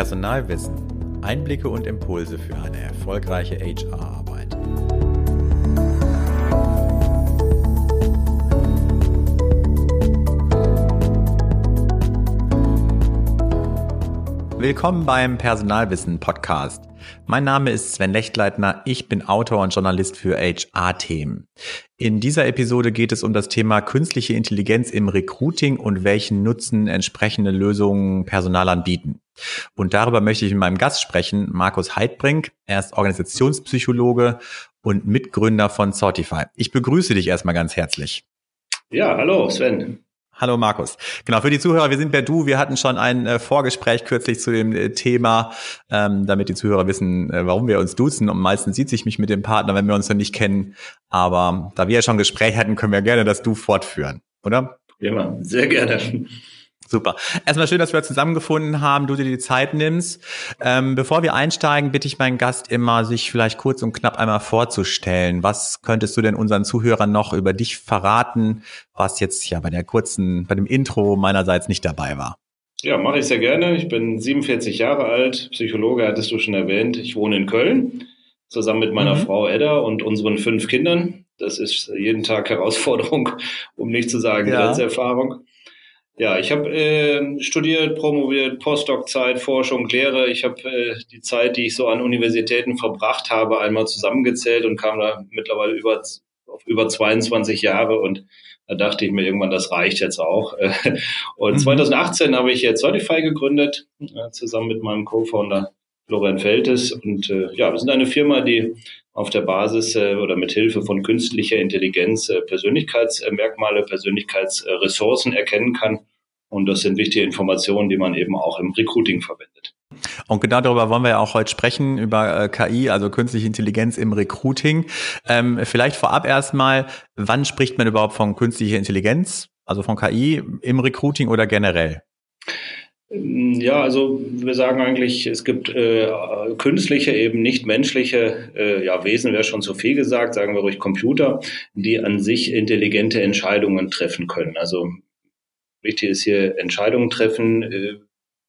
Personalwissen. Einblicke und Impulse für eine erfolgreiche HR-Arbeit. Willkommen beim Personalwissen Podcast. Mein Name ist Sven Lechtleitner, ich bin Autor und Journalist für HR-Themen. In dieser Episode geht es um das Thema künstliche Intelligenz im Recruiting und welchen Nutzen entsprechende Lösungen Personalern bieten. Und darüber möchte ich mit meinem Gast sprechen, Markus Heidbrink. Er ist Organisationspsychologe und Mitgründer von Sortify. Ich begrüße dich erstmal ganz herzlich. Ja, hallo Sven. Hallo Markus. Genau, für die Zuhörer, wir sind per Du. Wir hatten schon ein äh, Vorgespräch kürzlich zu dem äh, Thema, ähm, damit die Zuhörer wissen, äh, warum wir uns duzen. Und meistens sieht sich mich mit dem Partner, wenn wir uns noch nicht kennen. Aber da wir ja schon Gespräch hatten, können wir gerne das Du fortführen, oder? Immer, sehr gerne. Super. Erstmal schön, dass wir zusammengefunden haben, du dir die Zeit nimmst. Ähm, bevor wir einsteigen, bitte ich meinen Gast immer, sich vielleicht kurz und knapp einmal vorzustellen. Was könntest du denn unseren Zuhörern noch über dich verraten, was jetzt ja bei der kurzen, bei dem Intro meinerseits nicht dabei war? Ja, mache ich sehr gerne. Ich bin 47 Jahre alt, Psychologe hattest du schon erwähnt. Ich wohne in Köln, zusammen mit meiner mhm. Frau Edda und unseren fünf Kindern. Das ist jeden Tag Herausforderung, um nicht zu sagen ja. Grenzerfahrung. Ja, ich habe äh, studiert, promoviert, Postdoc-Zeit, Forschung, Lehre. Ich habe äh, die Zeit, die ich so an Universitäten verbracht habe, einmal zusammengezählt und kam da mittlerweile über, auf über 22 Jahre und da dachte ich mir irgendwann, das reicht jetzt auch. Und mhm. 2018 habe ich jetzt Certify gegründet, äh, zusammen mit meinem Co-Founder Florian Feltes. Und äh, ja, wir sind eine Firma, die auf der Basis äh, oder mit Hilfe von künstlicher Intelligenz äh, Persönlichkeitsmerkmale, Persönlichkeitsressourcen erkennen kann und das sind wichtige Informationen, die man eben auch im Recruiting verwendet. Und genau darüber wollen wir ja auch heute sprechen, über äh, KI, also künstliche Intelligenz im Recruiting. Ähm, vielleicht vorab erstmal, wann spricht man überhaupt von künstlicher Intelligenz, also von KI im Recruiting oder generell? Ja, also wir sagen eigentlich, es gibt äh, künstliche, eben nicht menschliche äh, ja, Wesen, wäre schon zu viel gesagt, sagen wir ruhig Computer, die an sich intelligente Entscheidungen treffen können. Also Wichtig ist hier Entscheidungen treffen. Äh,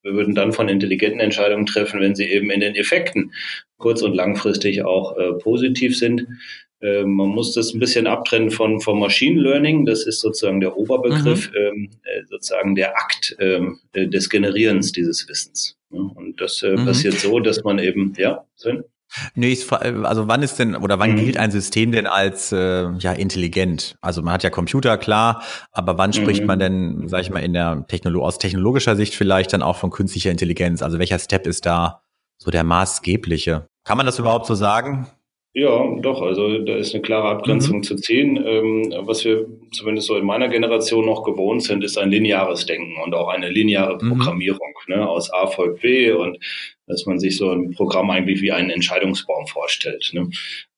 wir würden dann von intelligenten Entscheidungen treffen, wenn sie eben in den Effekten kurz- und langfristig auch äh, positiv sind. Äh, man muss das ein bisschen abtrennen von, von Machine Learning. Das ist sozusagen der Oberbegriff, mhm. ähm, äh, sozusagen der Akt ähm, des Generierens dieses Wissens. Und das äh, mhm. passiert so, dass man eben, ja, Sven? Nee, also wann ist denn oder wann mhm. gilt ein System denn als äh, ja intelligent? Also man hat ja Computer, klar, aber wann spricht mhm. man denn, sag ich mal, in der Technologie aus technologischer Sicht vielleicht dann auch von künstlicher Intelligenz? Also welcher Step ist da so der maßgebliche? Kann man das überhaupt so sagen? Ja, doch. Also da ist eine klare Abgrenzung mhm. zu ziehen. Ähm, was wir zumindest so in meiner Generation noch gewohnt sind, ist ein lineares Denken und auch eine lineare mhm. Programmierung mhm. ne, aus A folgt B und dass man sich so ein Programm eigentlich wie einen Entscheidungsbaum vorstellt. Ne?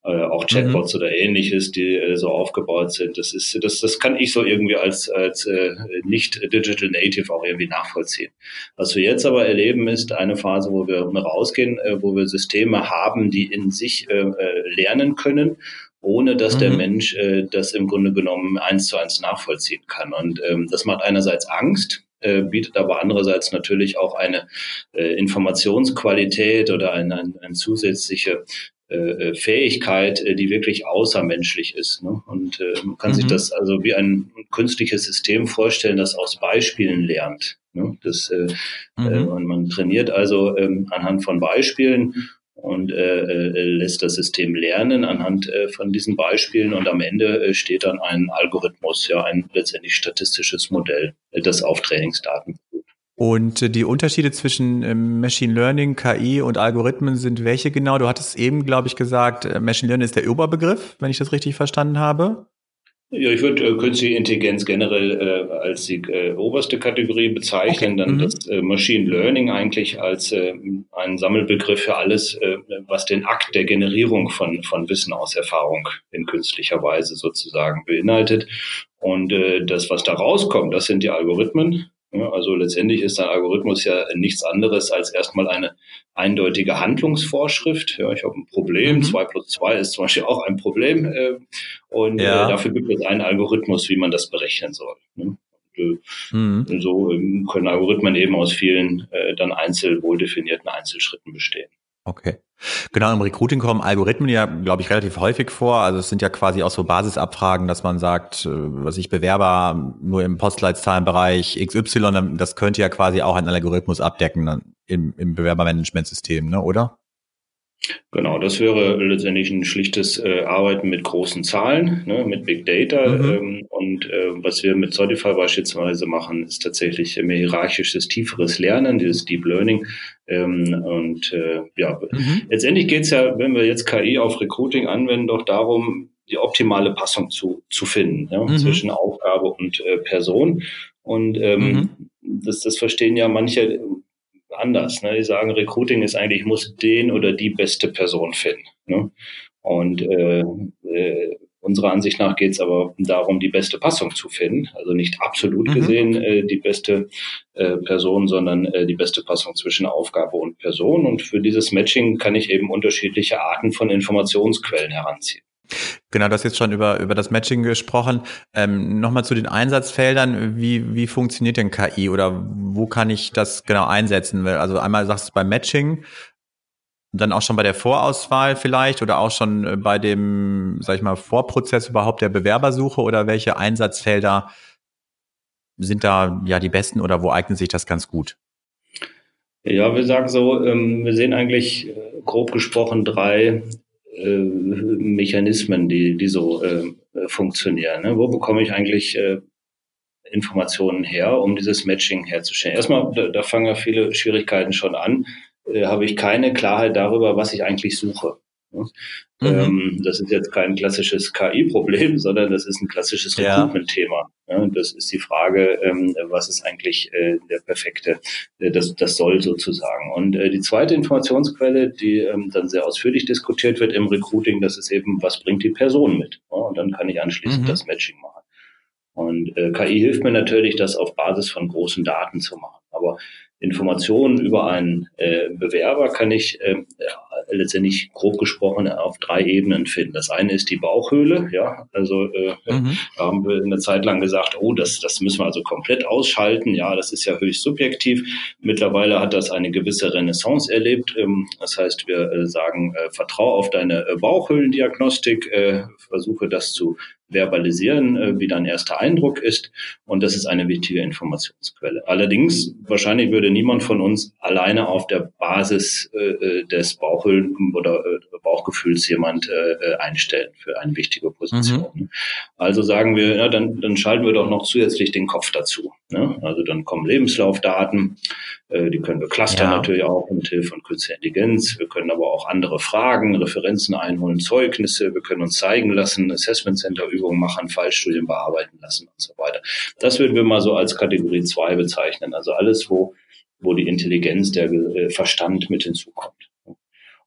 Äh, auch Chatbots mhm. oder ähnliches, die äh, so aufgebaut sind. Das ist, das, das kann ich so irgendwie als, als äh, nicht Digital Native auch irgendwie nachvollziehen. Was wir jetzt aber erleben, ist eine Phase, wo wir rausgehen, äh, wo wir Systeme haben, die in sich äh, äh lernen können ohne dass mhm. der Mensch äh, das im Grunde genommen eins zu eins nachvollziehen kann. Und ähm, das macht einerseits Angst, äh, bietet aber andererseits natürlich auch eine äh, Informationsqualität oder eine, eine, eine zusätzliche äh, äh Fähigkeit, äh, die wirklich außermenschlich ist. Ne? Und äh, man kann mhm. sich das also wie ein künstliches System vorstellen, das aus Beispielen lernt. Ne? Das, äh, mhm. man, man trainiert also ähm, anhand von Beispielen und äh, lässt das System lernen anhand äh, von diesen Beispielen und am Ende äh, steht dann ein Algorithmus, ja ein letztendlich statistisches Modell, das auf Trainingsdaten. Und äh, die Unterschiede zwischen ähm, Machine Learning, KI und Algorithmen sind welche genau? Du hattest eben, glaube ich, gesagt, äh, Machine Learning ist der Oberbegriff, wenn ich das richtig verstanden habe. Ja, ich würde äh, künstliche Intelligenz generell äh, als die äh, oberste Kategorie bezeichnen, okay. dann mhm. das äh, Machine Learning eigentlich als äh, ein Sammelbegriff für alles, äh, was den Akt der Generierung von, von Wissen aus Erfahrung in künstlicher Weise sozusagen beinhaltet. Und äh, das, was da rauskommt, das sind die Algorithmen, also letztendlich ist ein Algorithmus ja nichts anderes als erstmal eine eindeutige Handlungsvorschrift. Ja, ich habe ein Problem, mhm. zwei plus zwei ist zum Beispiel auch ein Problem. Äh, und äh, ja. äh, dafür gibt es einen Algorithmus, wie man das berechnen soll. Ne? äh, mhm. so ähm, können Algorithmen eben aus vielen dann einzeln wohl definierten Einzelschritten bestehen. Okay. Genau, im Recruiting kommen Algorithmen ja, glaube ich, relativ häufig vor. Also es sind ja quasi auch so Basisabfragen, dass man sagt, äh, was ich Bewerber nur im Postleitzahlenbereich XY, das könnte ja quasi auch ein Algorithmus abdecken im, im Bewerbermanagementsystem, ne, oder? Genau, das wäre letztendlich ein schlichtes äh, Arbeiten mit großen Zahlen, ne, mit Big Data. Mhm. Ähm, und äh, was wir mit Certify beispielsweise machen, ist tatsächlich mehr hierarchisches, tieferes Lernen, dieses Deep Learning. Ähm, und äh, ja, mhm. letztendlich geht es ja, wenn wir jetzt KI auf Recruiting anwenden, doch darum, die optimale Passung zu, zu finden ja, mhm. zwischen Aufgabe und äh, Person. Und ähm, mhm. das, das verstehen ja manche anders. Ne? Die sagen, Recruiting ist eigentlich, ich muss den oder die beste Person finden. Ne? Und äh, äh, unserer Ansicht nach geht es aber darum, die beste Passung zu finden. Also nicht absolut mhm. gesehen äh, die beste äh, Person, sondern äh, die beste Passung zwischen Aufgabe und Person. Und für dieses Matching kann ich eben unterschiedliche Arten von Informationsquellen heranziehen. Genau, das jetzt schon über, über das Matching gesprochen. Ähm, Nochmal zu den Einsatzfeldern. Wie, wie funktioniert denn KI oder wo kann ich das genau einsetzen? Also einmal sagst du beim Matching, dann auch schon bei der Vorauswahl vielleicht oder auch schon äh, bei dem, sag ich mal, Vorprozess überhaupt der Bewerbersuche oder welche Einsatzfelder sind da ja die besten oder wo eignet sich das ganz gut? Ja, wir sagen so, ähm, wir sehen eigentlich äh, grob gesprochen drei äh, Mechanismen, die, die so äh, funktionieren. Ne? Wo bekomme ich eigentlich äh, Informationen her, um dieses Matching herzustellen? Erstmal, da, da fangen ja viele Schwierigkeiten schon an. Äh, habe ich keine Klarheit darüber, was ich eigentlich suche. Mhm. Ähm, das ist jetzt kein klassisches KI-Problem, sondern das ist ein klassisches Recruitment-Thema. Ja, das ist die Frage, ähm, was ist eigentlich äh, der perfekte, äh, das, das soll sozusagen. Und äh, die zweite Informationsquelle, die ähm, dann sehr ausführlich diskutiert wird im Recruiting, das ist eben, was bringt die Person mit? Und dann kann ich anschließend mhm. das Matching machen. Und KI hilft mir natürlich, das auf Basis von großen Daten zu machen. Aber Informationen über einen äh, Bewerber kann ich äh, letztendlich grob gesprochen auf drei Ebenen finden. Das eine ist die Bauchhöhle, ja, also äh, mhm. da haben wir eine Zeit lang gesagt, oh, das, das müssen wir also komplett ausschalten. Ja, das ist ja höchst subjektiv. Mittlerweile hat das eine gewisse Renaissance erlebt. Ähm, das heißt, wir äh, sagen, äh, vertrau auf deine äh, Bauchhöhlendiagnostik, äh, versuche das zu verbalisieren, äh, wie dein erster Eindruck ist. Und das ist eine wichtige Informationsquelle. Allerdings, wahrscheinlich würde niemand von uns alleine auf der Basis äh, äh des Bauchhüllen oder äh, Bauchgefühls jemand äh, einstellen für eine wichtige Position. Mhm. Also sagen wir, ja, dann, dann schalten wir doch noch zusätzlich den Kopf dazu. Ne? Also dann kommen Lebenslaufdaten, äh, die können wir clustern ja. natürlich auch mit Hilfe von künstlicher Intelligenz. Wir können aber auch andere Fragen, Referenzen einholen, Zeugnisse. Wir können uns zeigen lassen, Assessment Center Übungen machen, Fallstudien bearbeiten lassen und so weiter. Das würden wir mal so als Kategorie 2 bezeichnen. Also alles, wo, wo die Intelligenz, der äh, Verstand mit hinzukommt.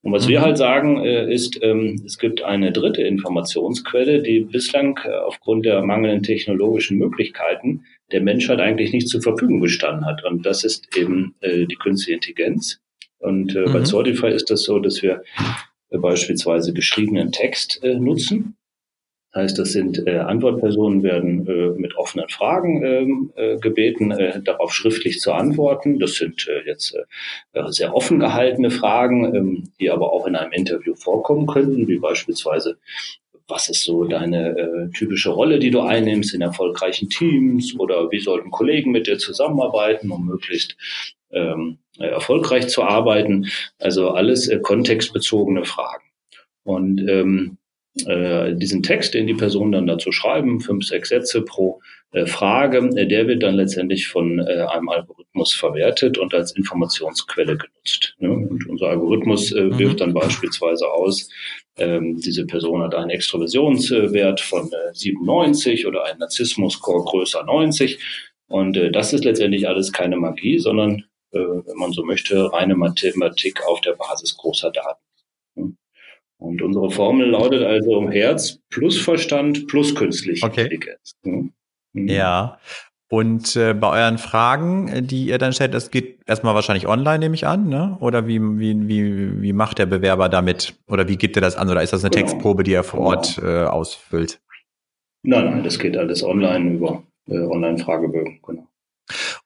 Und was mhm. wir halt sagen, äh, ist, ähm, es gibt eine dritte Informationsquelle, die bislang äh, aufgrund der mangelnden technologischen Möglichkeiten der Menschheit eigentlich nicht zur Verfügung gestanden hat. Und das ist eben äh, die künstliche Intelligenz. Und mhm. bei Certify ist das so, dass wir beispielsweise geschriebenen Text nutzen Heißt, das sind äh, Antwortpersonen werden äh, mit offenen Fragen ähm, äh, gebeten, äh, darauf schriftlich zu antworten. Das sind äh, jetzt äh, sehr offen gehaltene Fragen, ähm, die aber auch in einem Interview vorkommen könnten, wie beispielsweise was ist so deine äh, typische Rolle, die du einnimmst in erfolgreichen Teams oder wie sollten Kollegen mit dir zusammenarbeiten, um möglichst ähm, erfolgreich zu arbeiten. Also alles äh, kontextbezogene Fragen. Und ähm, äh, diesen Text, den die Person dann dazu schreiben, fünf, sechs Sätze pro äh, Frage, äh, der wird dann letztendlich von äh, einem Algorithmus verwertet und als Informationsquelle genutzt. Ne? Und unser Algorithmus äh, mhm. wirft dann beispielsweise aus, ähm, diese Person hat einen Extroversionswert von 97 äh, oder einen Narzissmus-Score größer 90. Und äh, das ist letztendlich alles keine Magie, sondern, äh, wenn man so möchte, reine Mathematik auf der Basis großer Daten. Und unsere Formel lautet also Herz plus Verstand plus künstliche okay. Intelligenz. Mhm. Ja. Und äh, bei euren Fragen, äh, die ihr dann stellt, das geht erstmal wahrscheinlich online, nehme ich an, ne? Oder wie, wie, wie, wie macht der Bewerber damit? Oder wie gibt er das an? Oder ist das eine genau. Textprobe, die er vor Ort genau. äh, ausfüllt? Nein, nein, das geht alles online über äh, Online-Fragebögen, genau.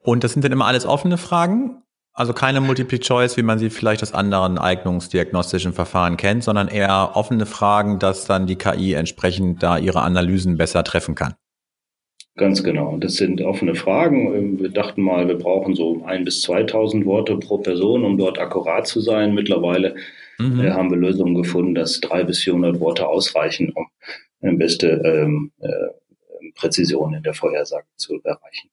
Und das sind dann immer alles offene Fragen? Also keine Multiple Choice, wie man sie vielleicht aus anderen eignungsdiagnostischen Verfahren kennt, sondern eher offene Fragen, dass dann die KI entsprechend da ihre Analysen besser treffen kann. Ganz genau. Das sind offene Fragen. Wir dachten mal, wir brauchen so ein bis 2000 Worte pro Person, um dort akkurat zu sein. Mittlerweile mhm. äh, haben wir Lösungen gefunden, dass drei bis 400 Worte ausreichen, um eine beste ähm, äh, Präzision in der Vorhersage zu erreichen.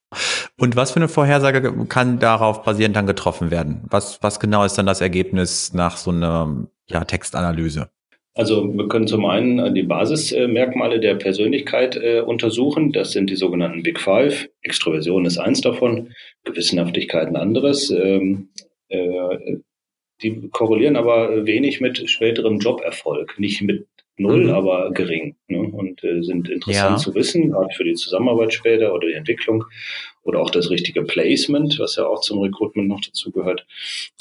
Und was für eine Vorhersage kann darauf basierend dann getroffen werden? Was, was genau ist dann das Ergebnis nach so einer ja, Textanalyse? Also wir können zum einen die Basismerkmale der Persönlichkeit äh, untersuchen. Das sind die sogenannten Big Five. Extroversion ist eins davon, Gewissenhaftigkeit ein anderes. Ähm, äh, die korrelieren aber wenig mit späterem Joberfolg, nicht mit null, mhm. aber gering ne? und äh, sind interessant ja. zu wissen, gerade für die Zusammenarbeit später oder die Entwicklung oder auch das richtige Placement, was ja auch zum Recruitment noch dazu gehört,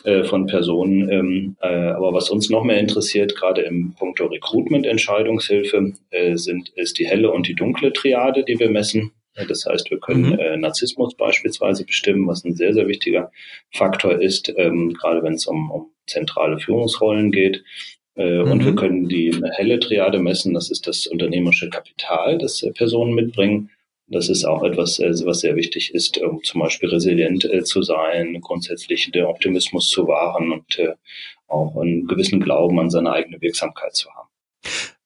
äh, von Personen. Ähm, äh, aber was uns noch mehr interessiert, gerade im Punkto Recruitment-Entscheidungshilfe, äh, sind, ist die helle und die dunkle Triade, die wir messen. Das heißt, wir können mhm. äh, Narzissmus beispielsweise bestimmen, was ein sehr, sehr wichtiger Faktor ist, ähm, gerade wenn es um, um zentrale Führungsrollen geht. Äh, mhm. Und wir können die helle Triade messen, das ist das unternehmerische Kapital, das äh, Personen mitbringen. Das ist auch etwas, äh, was sehr wichtig ist, um zum Beispiel resilient zu sein, grundsätzlich den Optimismus zu wahren und auch einen gewissen Glauben an seine eigene Wirksamkeit zu haben.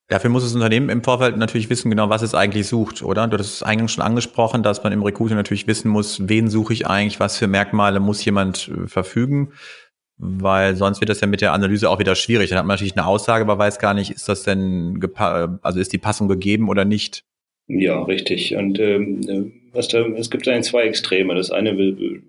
Dafür muss das Unternehmen im Vorfeld natürlich wissen, genau, was es eigentlich sucht, oder? Du hast es eingangs schon angesprochen, dass man im Recruiting natürlich wissen muss, wen suche ich eigentlich, was für Merkmale muss jemand verfügen weil sonst wird das ja mit der Analyse auch wieder schwierig. Dann hat man natürlich eine Aussage, aber weiß gar nicht, ist das denn, also ist die Passung gegeben oder nicht? Ja, richtig. Und ähm, was da, es gibt eigentlich zwei Extreme. Das eine will,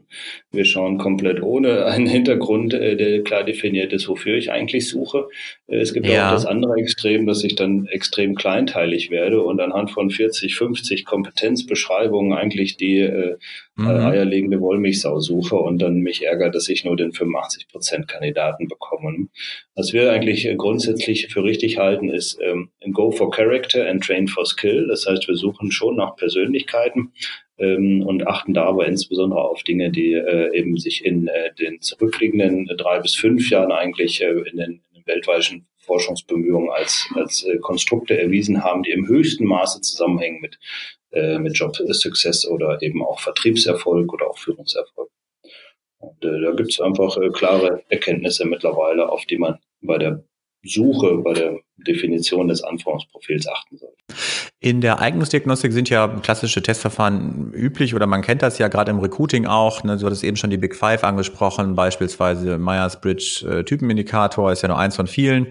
wir schauen komplett ohne einen Hintergrund, äh, der klar definiert ist, wofür ich eigentlich suche. Äh, es gibt ja. auch das andere Extrem, dass ich dann extrem kleinteilig werde und anhand von 40, 50 Kompetenzbeschreibungen eigentlich die äh, mhm. eierlegende Wollmilchsau suche und dann mich ärgert, dass ich nur den 85 Prozent Kandidaten bekomme. Was wir eigentlich grundsätzlich für richtig halten, ist ähm, Go for Character and Train for Skill. Das heißt, wir suchen schon nach Persönlichkeiten ähm, und achten da aber insbesondere auf Dinge, die äh, eben sich in äh, den zurückliegenden drei bis fünf Jahren eigentlich äh, in den weltweiten Forschungsbemühungen als, als äh, Konstrukte erwiesen haben, die im höchsten Maße zusammenhängen mit, äh, mit Job-Success oder eben auch Vertriebserfolg oder auch Führungserfolg. Und äh, da gibt es einfach äh, klare Erkenntnisse mittlerweile, auf die man bei der Suche, bei der Definition des Anforderungsprofils achten sollte. In der Eignungsdiagnostik sind ja klassische Testverfahren üblich oder man kennt das ja gerade im Recruiting auch. Ne? Du hattest eben schon die Big Five angesprochen, beispielsweise Myers-Briggs äh, ist ja nur eins von vielen.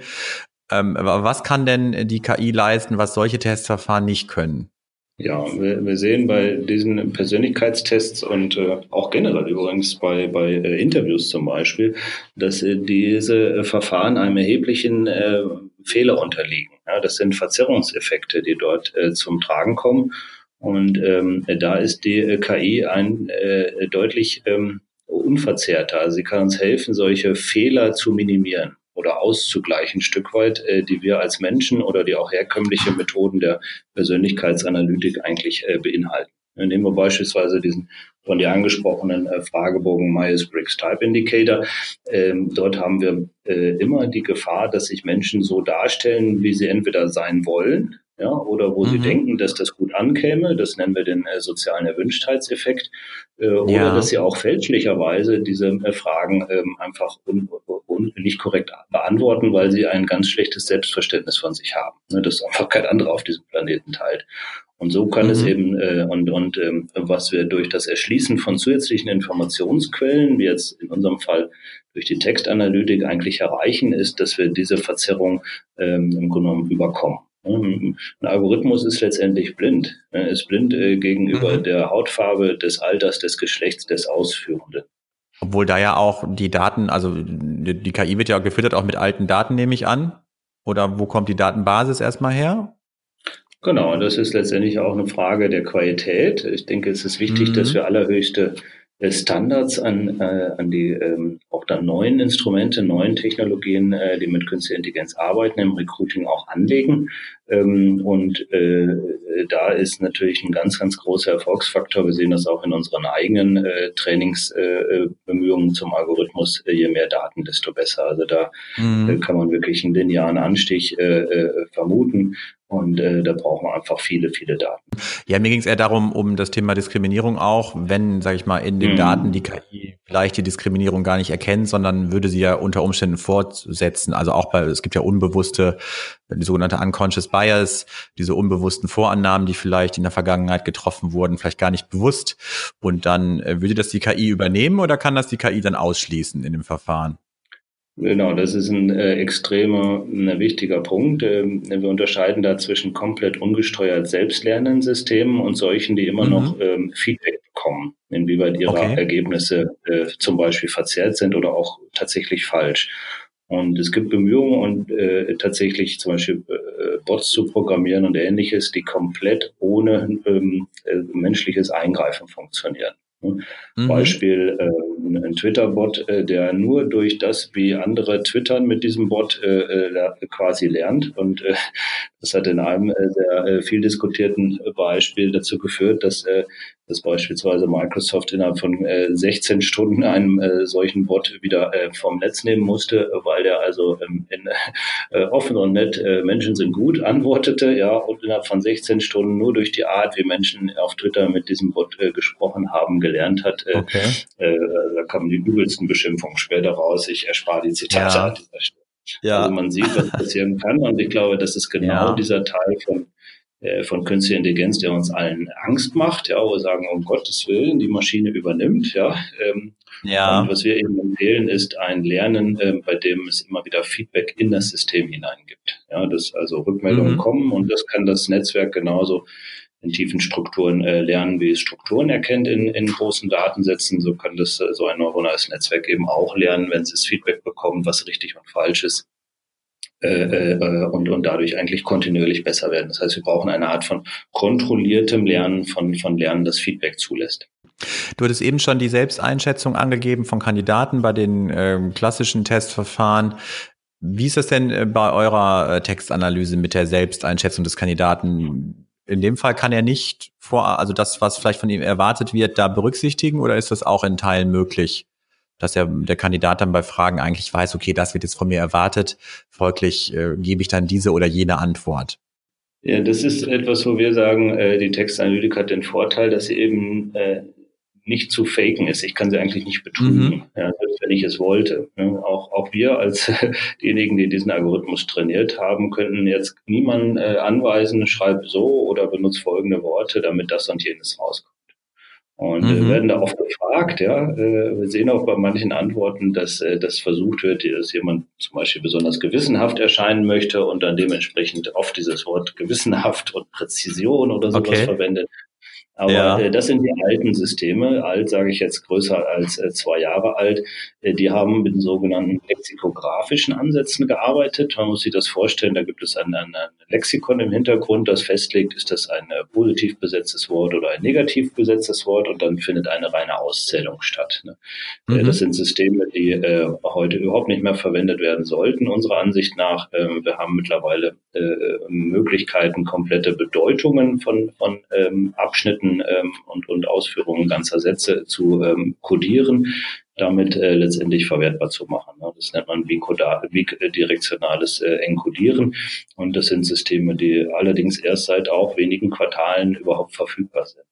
Ähm, was kann denn die KI leisten, was solche Testverfahren nicht können? Ja, wir, wir sehen bei diesen Persönlichkeitstests und äh, auch generell übrigens bei, bei äh, Interviews zum Beispiel, dass äh, diese äh, Verfahren einem erheblichen äh, Fehler unterliegen. Ja, das sind Verzerrungseffekte, die dort äh, zum Tragen kommen. Und ähm, da ist die KI ein deutlich ähm, unverzerrter. Also sie kann uns helfen, solche Fehler zu minimieren oder auszugleichen, ein Stück weit, äh, die wir als Menschen oder die auch herkömmliche Methoden der Persönlichkeitsanalytik eigentlich äh, beinhalten. Nehmen wir beispielsweise diesen von dir angesprochenen äh, Fragebogen Myers-Briggs Type Indicator. Ähm, dort haben wir äh, immer die Gefahr, dass sich Menschen so darstellen, wie sie entweder sein wollen, ja, oder wo mhm. sie denken, dass das gut ankäme. Das nennen wir den äh, sozialen Erwünschtheitseffekt. Äh, oder ja. dass sie auch fälschlicherweise diese äh, Fragen ähm, einfach un, un, nicht korrekt beantworten, weil sie ein ganz schlechtes Selbstverständnis von sich haben. Ne, das einfach kein anderer auf diesem Planeten teilt. Und so kann mhm. es eben, äh, und, und ähm, was wir durch das Erschließen von zusätzlichen Informationsquellen, wie jetzt in unserem Fall durch die Textanalytik eigentlich erreichen, ist, dass wir diese Verzerrung ähm, im Grunde genommen überkommen. Ein Algorithmus ist letztendlich blind. Er ist blind äh, gegenüber mhm. der Hautfarbe, des Alters, des Geschlechts des Ausführenden. Obwohl da ja auch die Daten, also die KI wird ja gefüttert auch mit alten Daten, nehme ich an. Oder wo kommt die Datenbasis erstmal her? Genau, und das ist letztendlich auch eine Frage der Qualität. Ich denke, es ist wichtig, mhm. dass wir allerhöchste Standards an, äh, an die ähm, auch dann neuen Instrumente, neuen Technologien, äh, die mit künstlicher Intelligenz arbeiten, im Recruiting auch anlegen. Ähm, und äh, da ist natürlich ein ganz, ganz großer Erfolgsfaktor. Wir sehen das auch in unseren eigenen äh, Trainingsbemühungen äh, zum Algorithmus. Äh, je mehr Daten, desto besser. Also da mhm. äh, kann man wirklich einen linearen Anstieg äh, äh, vermuten. Und äh, da brauchen wir einfach viele, viele Daten. Ja, mir ging es eher darum, um das Thema Diskriminierung auch, wenn, sage ich mal, in den mhm. Daten die KI vielleicht die Diskriminierung gar nicht erkennt, sondern würde sie ja unter Umständen fortsetzen. Also auch bei, es gibt ja unbewusste, die sogenannte Unconscious Bias, diese unbewussten Vorannahmen, die vielleicht in der Vergangenheit getroffen wurden, vielleicht gar nicht bewusst. Und dann äh, würde das die KI übernehmen oder kann das die KI dann ausschließen in dem Verfahren? Genau, das ist ein äh, extremer, ein wichtiger Punkt. Ähm, wir unterscheiden da zwischen komplett ungesteuert selbstlernenden Systemen und solchen, die immer mhm. noch ähm, Feedback bekommen, inwieweit ihre okay. Ergebnisse äh, zum Beispiel verzerrt sind oder auch tatsächlich falsch. Und es gibt Bemühungen und äh, tatsächlich zum Beispiel äh, Bots zu programmieren und ähnliches, die komplett ohne ähm, äh, menschliches Eingreifen funktionieren. Mhm. Beispiel äh, ein Twitter-Bot, äh, der nur durch das, wie andere twittern mit diesem Bot äh, äh quasi lernt. Und äh, das hat in einem äh, sehr äh, viel diskutierten Beispiel dazu geführt, dass äh, dass beispielsweise Microsoft innerhalb von äh, 16 Stunden einen äh, solchen Bot wieder äh, vom Netz nehmen musste, weil der also ähm, in, äh, offen und nett äh, Menschen sind gut antwortete, ja, und innerhalb von 16 Stunden nur durch die Art, wie Menschen auf Twitter mit diesem Bot äh, gesprochen haben, gelernt hat. Äh, okay. äh, da kamen die übelsten Beschimpfungen später raus. Ich erspare die Zitate ja. an dieser Stelle. Ja. Also man sieht, was passieren kann und ich glaube, das ist genau ja. dieser Teil von von künstlicher Intelligenz, der uns allen Angst macht, ja, wo wir sagen, um Gottes Willen, die Maschine übernimmt, ja. Ähm, ja. Und was wir eben empfehlen, ist ein Lernen, ähm, bei dem es immer wieder Feedback in das System hineingibt. Ja, dass also Rückmeldungen mhm. kommen und das kann das Netzwerk genauso in tiefen Strukturen äh, lernen, wie es Strukturen erkennt in, in großen Datensätzen. So kann das äh, so ein neuronales Netzwerk eben auch lernen, wenn es Feedback bekommt, was richtig und falsch ist äh, äh, und, und dadurch eigentlich kontinuierlich besser werden. Das heißt, wir brauchen eine Art von kontrolliertem Lernen, von, von Lernen, das Feedback zulässt. Du hattest eben schon die Selbsteinschätzung angegeben von Kandidaten bei den äh, klassischen Testverfahren. Wie ist das denn äh, bei eurer äh, Textanalyse mit der Selbsteinschätzung des Kandidaten? In dem Fall kann er nicht vor, also das, was vielleicht von ihm erwartet wird, da berücksichtigen oder ist das auch in Teilen möglich? Dass der, der Kandidat dann bei Fragen eigentlich weiß, okay, das wird jetzt von mir erwartet, folglich äh, gebe ich dann diese oder jene Antwort. Ja, das ist etwas, wo wir sagen, äh, die Textanalytik hat den Vorteil, dass sie eben äh, nicht zu faken ist. Ich kann sie eigentlich nicht betrügen, mhm. ja, selbst wenn ich es wollte. Ja, auch, auch wir als diejenigen, die diesen Algorithmus trainiert haben, könnten jetzt niemanden äh, anweisen, schreib so oder benutze folgende Worte, damit das und jenes rauskommt. Und äh, mhm. werden da oft gefragt, ja. Äh, wir sehen auch bei manchen Antworten, dass äh, das versucht wird, dass jemand zum Beispiel besonders gewissenhaft erscheinen möchte und dann dementsprechend oft dieses Wort gewissenhaft und Präzision oder sowas okay. verwendet. Aber ja. äh, das sind die alten Systeme, alt sage ich jetzt größer als äh, zwei Jahre alt. Äh, die haben mit den sogenannten lexikografischen Ansätzen gearbeitet. Man muss sich das vorstellen, da gibt es ein, ein, ein Lexikon im Hintergrund, das festlegt, ist das ein positiv besetztes Wort oder ein negativ besetztes Wort und dann findet eine reine Auszählung statt. Ne? Mhm. das sind Systeme, die heute überhaupt nicht mehr verwendet werden sollten, unserer Ansicht nach. Ähm, wir haben mittlerweile Möglichkeiten, komplette Bedeutungen von, von ähm, Abschnitten Daten ähm, und, und Ausführungen ganzer Sätze zu ähm, codieren, damit äh, letztendlich verwertbar zu machen. Ne? Das nennt man bidirektionales äh, Encodieren. Und das sind Systeme, die allerdings erst seit auch wenigen Quartalen überhaupt verfügbar sind.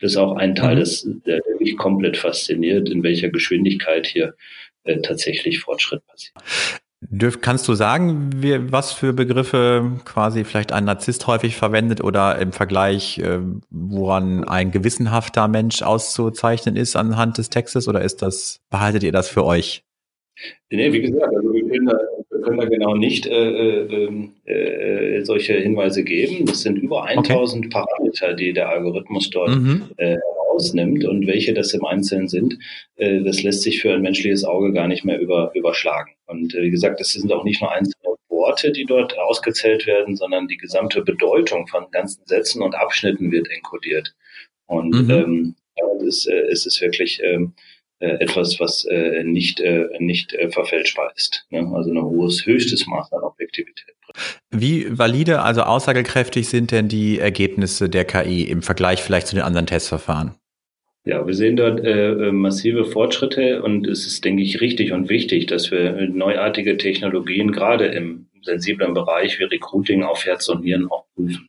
Das ist auch ein Teil, mhm. des, der mich komplett fasziniert, in welcher Geschwindigkeit hier äh, tatsächlich Fortschritt passiert. Dürf, kannst du sagen, wie, was für Begriffe quasi vielleicht ein Narzisst häufig verwendet oder im Vergleich, äh, woran ein gewissenhafter Mensch auszuzeichnen ist anhand des Textes oder ist das, behaltet ihr das für euch? Nee, wie gesagt, also wir können da, wir können da genau nicht äh, äh, äh, solche Hinweise geben. Das sind über 1000 okay. Parameter, die der Algorithmus dort mhm. Herausnimmt und welche das im Einzelnen sind, äh, das lässt sich für ein menschliches Auge gar nicht mehr über, überschlagen. Und äh, wie gesagt, das sind auch nicht nur einzelne Worte, die dort ausgezählt werden, sondern die gesamte Bedeutung von ganzen Sätzen und Abschnitten wird enkodiert. Und mhm. ähm, ist, äh, ist es wirklich ähm, äh, etwas, was äh, nicht, äh, nicht äh, verfälschbar ist. Ne? Also ein hohes, höchstes Maß an Objektivität. Wie valide, also aussagekräftig sind denn die Ergebnisse der KI im Vergleich vielleicht zu den anderen Testverfahren? Ja, wir sehen dort äh, massive Fortschritte und es ist, denke ich, richtig und wichtig, dass wir neuartige Technologien gerade im sensiblen Bereich wie Recruiting auf Herz und Nieren auch prüfen.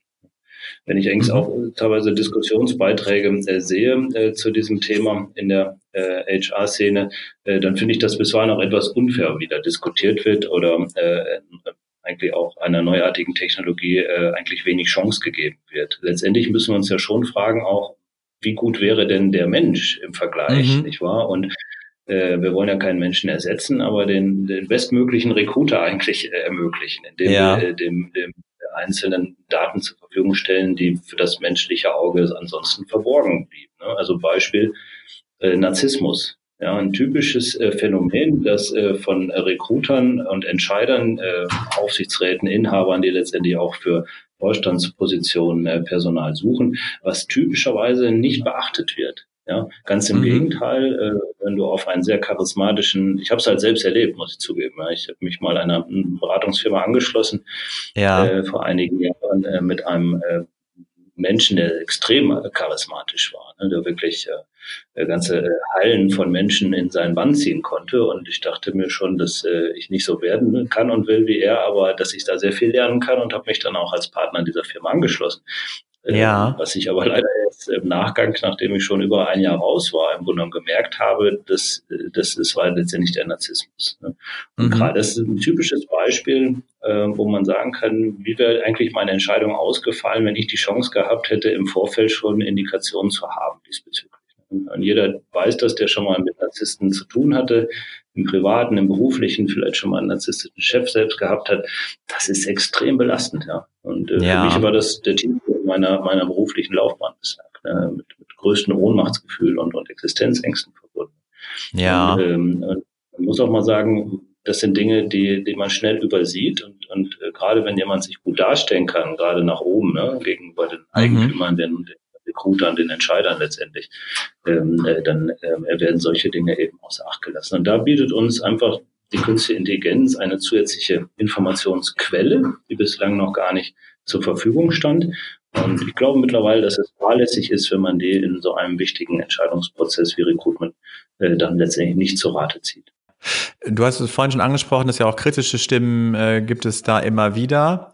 Wenn ich eigentlich mhm. auch teilweise Diskussionsbeiträge äh, sehe äh, zu diesem Thema in der äh, HR-Szene, äh, dann finde ich das bisweilen auch etwas unfair, wie da diskutiert wird oder äh, eigentlich auch einer neuartigen Technologie äh, eigentlich wenig Chance gegeben wird. Letztendlich müssen wir uns ja schon fragen, auch wie gut wäre denn der Mensch im Vergleich, mhm. nicht wahr? Und äh, wir wollen ja keinen Menschen ersetzen, aber den, den bestmöglichen Recruiter eigentlich äh, ermöglichen, indem ja. wir äh, dem, dem einzelnen Daten zur Verfügung stellen, die für das menschliche Auge ansonsten verborgen blieben. Ne? Also Beispiel äh, Narzissmus. Ja, ein typisches äh, Phänomen, das äh, von Recruitern und Entscheidern, äh, Aufsichtsräten, Inhabern, die letztendlich auch für Vorstandspositionen äh, Personal suchen, was typischerweise nicht beachtet wird. Ja, ganz im mhm. Gegenteil, äh, wenn du auf einen sehr charismatischen, ich habe es halt selbst erlebt, muss ich zugeben. Ja. Ich habe mich mal einer Beratungsfirma angeschlossen ja. äh, vor einigen Jahren äh, mit einem äh, Menschen, der extrem charismatisch war, ne, der wirklich äh, ganze äh, Hallen von Menschen in seinen Bann ziehen konnte. Und ich dachte mir schon, dass äh, ich nicht so werden kann und will wie er, aber dass ich da sehr viel lernen kann und habe mich dann auch als Partner dieser Firma angeschlossen. Ja. Ähm, was ich aber leider jetzt im Nachgang, nachdem ich schon über ein Jahr raus war, im Grunde genommen gemerkt habe, dass das ist war letztendlich der Narzissmus. Ne? Und mhm. gerade das ist ein typisches Beispiel, äh, wo man sagen kann, wie wäre eigentlich meine Entscheidung ausgefallen, wenn ich die Chance gehabt hätte, im Vorfeld schon Indikationen zu haben diesbezüglich. Und jeder weiß das, der schon mal mit Narzissten zu tun hatte, im privaten, im beruflichen, vielleicht schon mal einen narzisstischen Chef selbst gehabt hat. Das ist extrem belastend, ja. Und äh, ja. für mich war das der Team meiner, meiner beruflichen Laufbahn bislang, äh, mit, mit größten Ohnmachtsgefühl und, und Existenzängsten verbunden. Ja. Und, ähm, man muss auch mal sagen, das sind Dinge, die, die man schnell übersieht und, und äh, gerade wenn jemand sich gut darstellen kann, gerade nach oben, ne, gegenüber den mhm. Eigentümern, mhm. den, den Recruitern, den Entscheidern letztendlich, ähm, äh, dann äh, werden solche Dinge eben außer Acht gelassen. Und da bietet uns einfach die künstliche Intelligenz eine zusätzliche Informationsquelle, die bislang noch gar nicht zur Verfügung stand. Und ich glaube mittlerweile, dass es fahrlässig ist, wenn man die in so einem wichtigen Entscheidungsprozess wie Recruitment äh, dann letztendlich nicht zur Rate zieht. Du hast es vorhin schon angesprochen, dass ja auch kritische Stimmen äh, gibt es da immer wieder.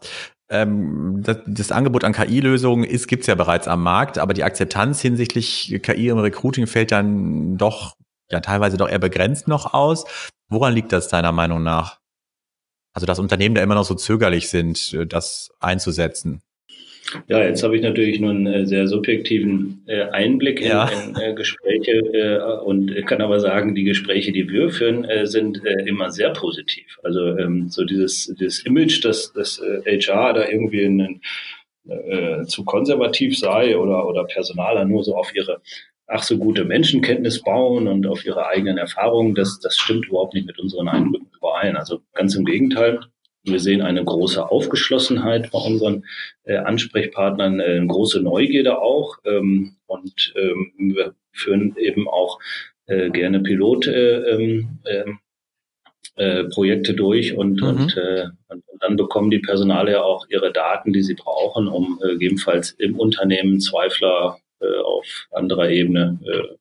Ähm, das, das, Angebot an KI-Lösungen ist, gibt es ja bereits am Markt, aber die Akzeptanz hinsichtlich KI im Recruiting fällt dann doch, ja teilweise doch eher begrenzt noch aus. Woran liegt das deiner Meinung nach? Also dass Unternehmen da immer noch so zögerlich sind, äh, das einzusetzen. Ja, jetzt habe ich natürlich nur einen äh, sehr subjektiven äh, Einblick in, ja. in äh, Gespräche äh, und kann aber sagen, die Gespräche, die wir führen, äh, sind äh, immer sehr positiv. Also ähm, so dieses, dieses Image, dass das HR da irgendwie in, zu konservativ sei oder, oder Personaler nur so auf ihre ach so gute Menschenkenntnis bauen und auf ihre eigenen Erfahrungen, das, das stimmt überhaupt nicht mit unseren Eindrücken überein. Also ganz im Gegenteil. Wir sehen eine große Aufgeschlossenheit bei unseren äh, Ansprechpartnern, äh, eine große Neugierde auch. Ähm, und ähm, wir führen eben auch äh, gerne Pilotprojekte äh, ähm, äh, durch und, mhm. und, äh, und, dann bekommen die Personale ja auch ihre Daten, die sie brauchen, um äh, gegebenenfalls im Unternehmen Zweifler äh, auf anderer Ebene, äh,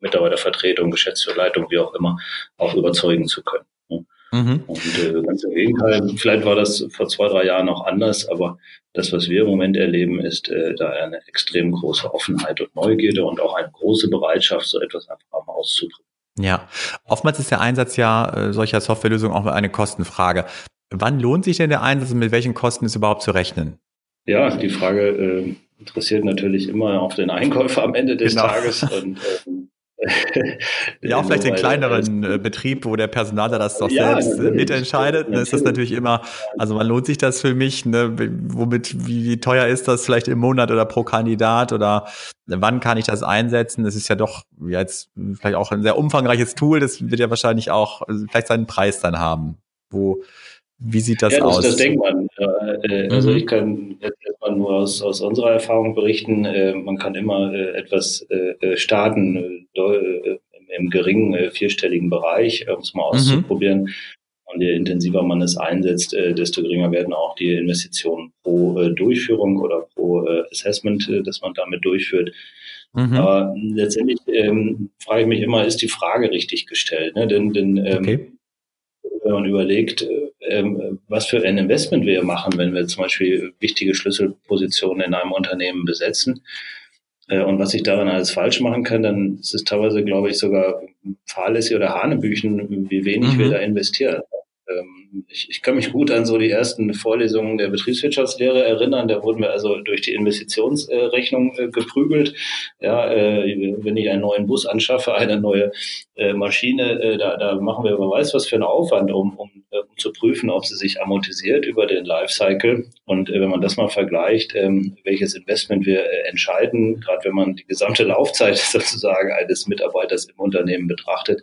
Mitarbeitervertretung, Geschäftsleitung, wie auch immer, auch überzeugen zu können. Mhm. Und äh, ganz im Gegenteil, vielleicht war das vor zwei, drei Jahren noch anders, aber das, was wir im Moment erleben, ist äh, da eine extrem große Offenheit und Neugierde und auch eine große Bereitschaft, so etwas einfach mal auszuprobieren. Ja, oftmals ist der Einsatz ja äh, solcher Softwarelösungen auch eine Kostenfrage. Wann lohnt sich denn der Einsatz und mit welchen Kosten ist überhaupt zu rechnen? Ja, die Frage äh, interessiert natürlich immer auf den Einkäufer am Ende des genau. Tages. Und ähm, ja, auch vielleicht den kleineren äh, Betrieb, wo der Personaler das doch ja, selbst äh, mitentscheidet. Ne, ist das natürlich immer, also man lohnt sich das für mich, ne, womit, wie, wie teuer ist das vielleicht im Monat oder pro Kandidat oder wann kann ich das einsetzen? Das ist ja doch jetzt vielleicht auch ein sehr umfangreiches Tool, das wird ja wahrscheinlich auch also vielleicht seinen Preis dann haben. Wo, Wie sieht das, ja, das aus? Das denkt man. Äh, also mhm. ich kann jetzt erstmal nur aus, aus unserer Erfahrung berichten. Äh, man kann immer äh, etwas äh, starten im geringen vierstelligen Bereich, um es mal mhm. auszuprobieren. Und je intensiver man es einsetzt, desto geringer werden auch die Investitionen pro Durchführung oder pro Assessment, das man damit durchführt. Mhm. Aber letztendlich ähm, frage ich mich immer, ist die Frage richtig gestellt? Ne? Denn, denn ähm, okay. wenn man überlegt, ähm, was für ein Investment wir machen, wenn wir zum Beispiel wichtige Schlüsselpositionen in einem Unternehmen besetzen, äh, und was ich daran alles falsch machen kann, dann ist es teilweise, glaube ich, sogar fahrlässig oder Hanebüchen, wie wenig mhm. wir da investieren. Ähm, ich, ich kann mich gut an so die ersten Vorlesungen der Betriebswirtschaftslehre erinnern. Da wurden wir also durch die Investitionsrechnung äh, geprügelt. Ja, äh, wenn ich einen neuen Bus anschaffe, eine neue Maschine, da, da machen wir, man weiß was für einen Aufwand, um, um zu prüfen, ob sie sich amortisiert über den Lifecycle. Und äh, wenn man das mal vergleicht, ähm, welches Investment wir äh, entscheiden, gerade wenn man die gesamte Laufzeit sozusagen eines Mitarbeiters im Unternehmen betrachtet,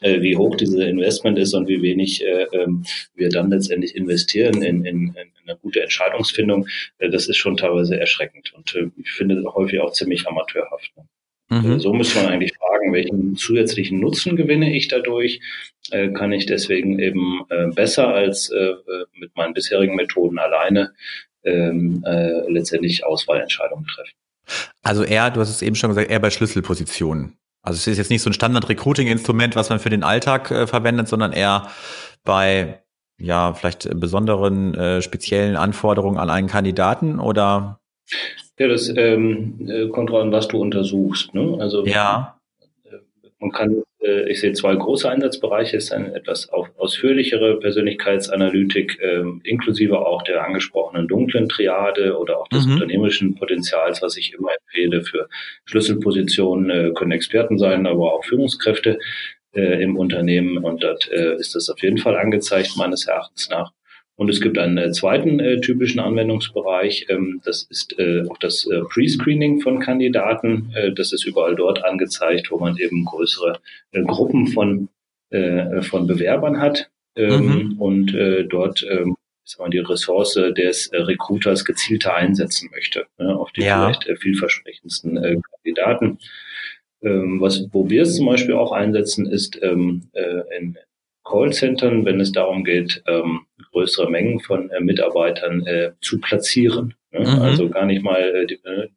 äh, wie hoch diese Investment ist und wie wenig äh, ähm, wir dann letztendlich investieren in, in, in eine gute Entscheidungsfindung, das ist schon teilweise erschreckend und ich finde häufig auch ziemlich amateurhaft. Ne? Mhm. Äh, so müsste man eigentlich fragen, welchen zusätzlichen Nutzen gewinne ich dadurch? Äh, kann ich deswegen eben äh, besser als äh, mit meinen bisherigen Methoden alleine ähm, äh, letztendlich Auswahlentscheidungen treffen? Also eher, du hast es eben schon gesagt, eher bei Schlüsselpositionen. Also es ist jetzt nicht so ein Standard-Recruiting-Instrument, was man für den Alltag äh, verwendet, sondern eher bei ja vielleicht besonderen äh, speziellen Anforderungen an einen Kandidaten oder? Ja, das ähm, äh, kommt dran, was du untersuchst. Ne? Also ja. Äh, man kann, äh, ich sehe zwei große Einsatzbereiche, es ist eine etwas ausführlichere Persönlichkeitsanalytik, äh, inklusive auch der angesprochenen dunklen Triade oder auch des mhm. unternehmerischen Potenzials, was ich immer empfehle für Schlüsselpositionen, äh, können Experten sein, aber auch Führungskräfte äh, im Unternehmen und dort äh, ist das auf jeden Fall angezeigt, meines Erachtens nach. Und es gibt einen äh, zweiten äh, typischen Anwendungsbereich, ähm, das ist äh, auch das äh, Pre-Screening von Kandidaten. Äh, das ist überall dort angezeigt, wo man eben größere äh, Gruppen von, äh, von Bewerbern hat ähm, mhm. und äh, dort ähm, ist man die Ressource des äh, Recruiters gezielter einsetzen möchte, ne, auf die ja. vielleicht äh, vielversprechendsten äh, Kandidaten. Ähm, was, wo wir es zum Beispiel auch einsetzen, ist ähm, äh, in Callcentern, wenn es darum geht, ähm, größere Mengen von äh, Mitarbeitern äh, zu platzieren. Ne? Mhm. Also gar nicht mal äh, die äh,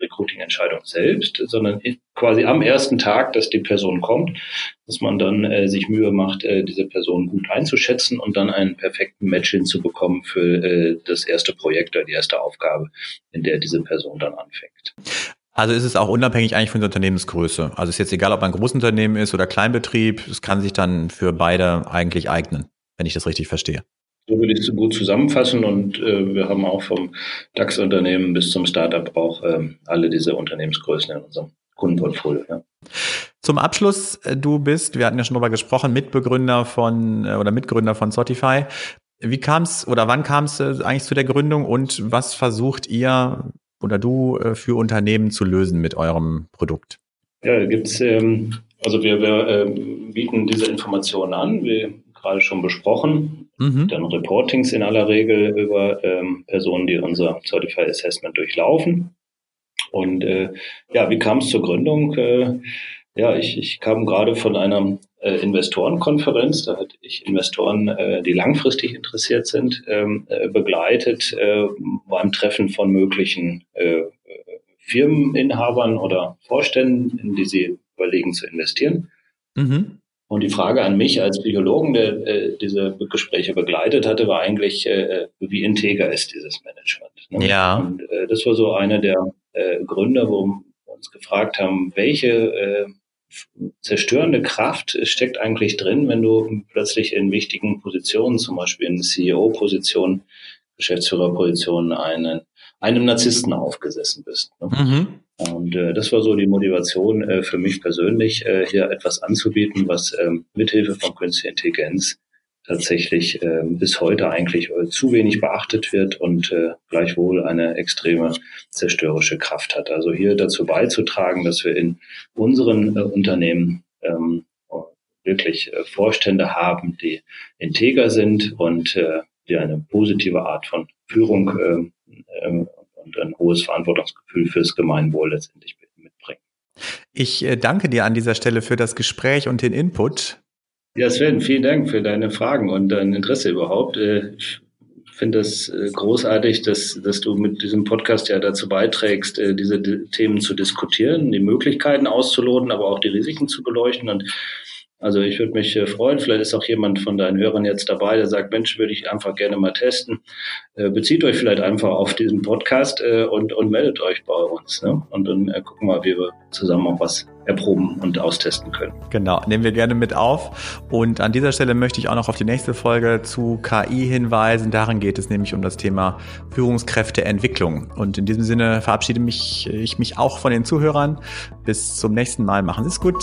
Recruiting-Entscheidung selbst, sondern quasi am ersten Tag, dass die Person kommt, dass man dann äh, sich Mühe macht, äh, diese Person gut einzuschätzen und dann einen perfekten Match hinzubekommen für äh, das erste Projekt oder die erste Aufgabe, in der diese Person dann anfängt. Also ist es auch unabhängig eigentlich von der Unternehmensgröße. Also ist jetzt egal, ob ein Großunternehmen ist oder Kleinbetrieb, es kann sich dann für beide eigentlich eignen, wenn ich das richtig verstehe. So würde ich es gut zusammenfassen und äh, wir haben auch vom DAX-Unternehmen bis zum Startup auch ähm, alle diese Unternehmensgrößen in unserem Kundenportfolio. Ja. Zum Abschluss, äh, du bist, wir hatten ja schon darüber gesprochen, Mitbegründer von äh, oder Mitgründer von Spotify. Wie kam es oder wann kam es äh, eigentlich zu der Gründung und was versucht ihr oder du äh, für Unternehmen zu lösen mit eurem Produkt? Ja, gibt's ähm, also wir, wir äh, bieten diese Informationen an, wie gerade schon besprochen. Mhm. Dann Reportings in aller Regel über ähm, Personen, die unser Certified Assessment durchlaufen. Und äh, ja, wie kam es zur Gründung? Äh, ja, ich, ich kam gerade von einer äh, Investorenkonferenz, da hatte ich Investoren, äh, die langfristig interessiert sind, ähm, äh, begleitet äh, beim Treffen von möglichen äh, Firmeninhabern oder Vorständen, in die sie überlegen zu investieren. Mhm. Und die Frage an mich als Psychologen, der äh, diese Gespräche begleitet hatte, war eigentlich, äh, wie integer ist dieses Management? Ne? Ja. Und äh, das war so einer der äh, Gründe, wo wir uns gefragt haben, welche äh, zerstörende Kraft steckt eigentlich drin, wenn du plötzlich in wichtigen Positionen, zum Beispiel in CEO-Positionen, Geschäftsführerpositionen, einen, einem Narzissten aufgesessen bist. Ne? Mhm. Und äh, das war so die Motivation äh, für mich persönlich, äh, hier etwas anzubieten, was ähm, mithilfe von künstlicher Intelligenz tatsächlich äh, bis heute eigentlich äh, zu wenig beachtet wird und äh, gleichwohl eine extreme zerstörerische Kraft hat. Also hier dazu beizutragen, dass wir in unseren äh, Unternehmen ähm, wirklich äh, Vorstände haben, die integer sind und äh, die eine positive Art von Führung äh, äh, und ein hohes Verantwortungsgefühl fürs Gemeinwohl letztendlich mitbringen. Ich äh, danke dir an dieser Stelle für das Gespräch und den Input. Ja, Sven, vielen Dank für deine Fragen und dein Interesse überhaupt. Äh, ich finde es äh, großartig, dass, dass du mit diesem Podcast ja dazu beiträgst, diese Themen zu diskutieren, die Möglichkeiten auszuloten, aber auch die Risiken zu beleuchten. Und also ich würde mich äh, freuen, vielleicht ist auch jemand von deinen Hörern jetzt dabei, der sagt, Mensch, würde ich einfach gerne mal testen. Äh, bezieht euch vielleicht einfach auf diesen Podcast äh, und, und meldet euch bei uns. Ne? Und dann gucken wir wie wir zusammen auch was erproben und austesten können. Genau, nehmen wir gerne mit auf. Und an dieser Stelle möchte ich auch noch auf die nächste Folge zu KI hinweisen. Darin geht es nämlich um das Thema Führungskräfteentwicklung. Und in diesem Sinne verabschiede mich ich mich auch von den Zuhörern. Bis zum nächsten Mal. Machen Sie es gut.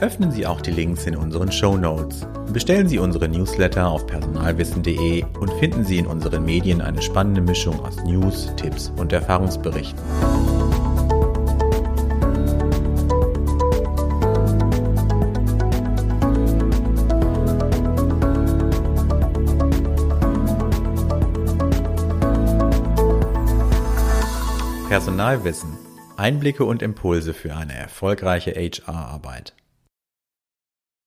öffnen Sie auch die Links in unseren Show Notes. Bestellen Sie unsere Newsletter auf personalwissen.de und finden Sie in unseren Medien eine spannende Mischung aus News, Tipps und Erfahrungsberichten. Personalwissen. Einblicke und Impulse für eine erfolgreiche HR-Arbeit.